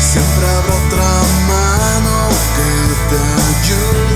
Siempre habrá otra mano que te ayude.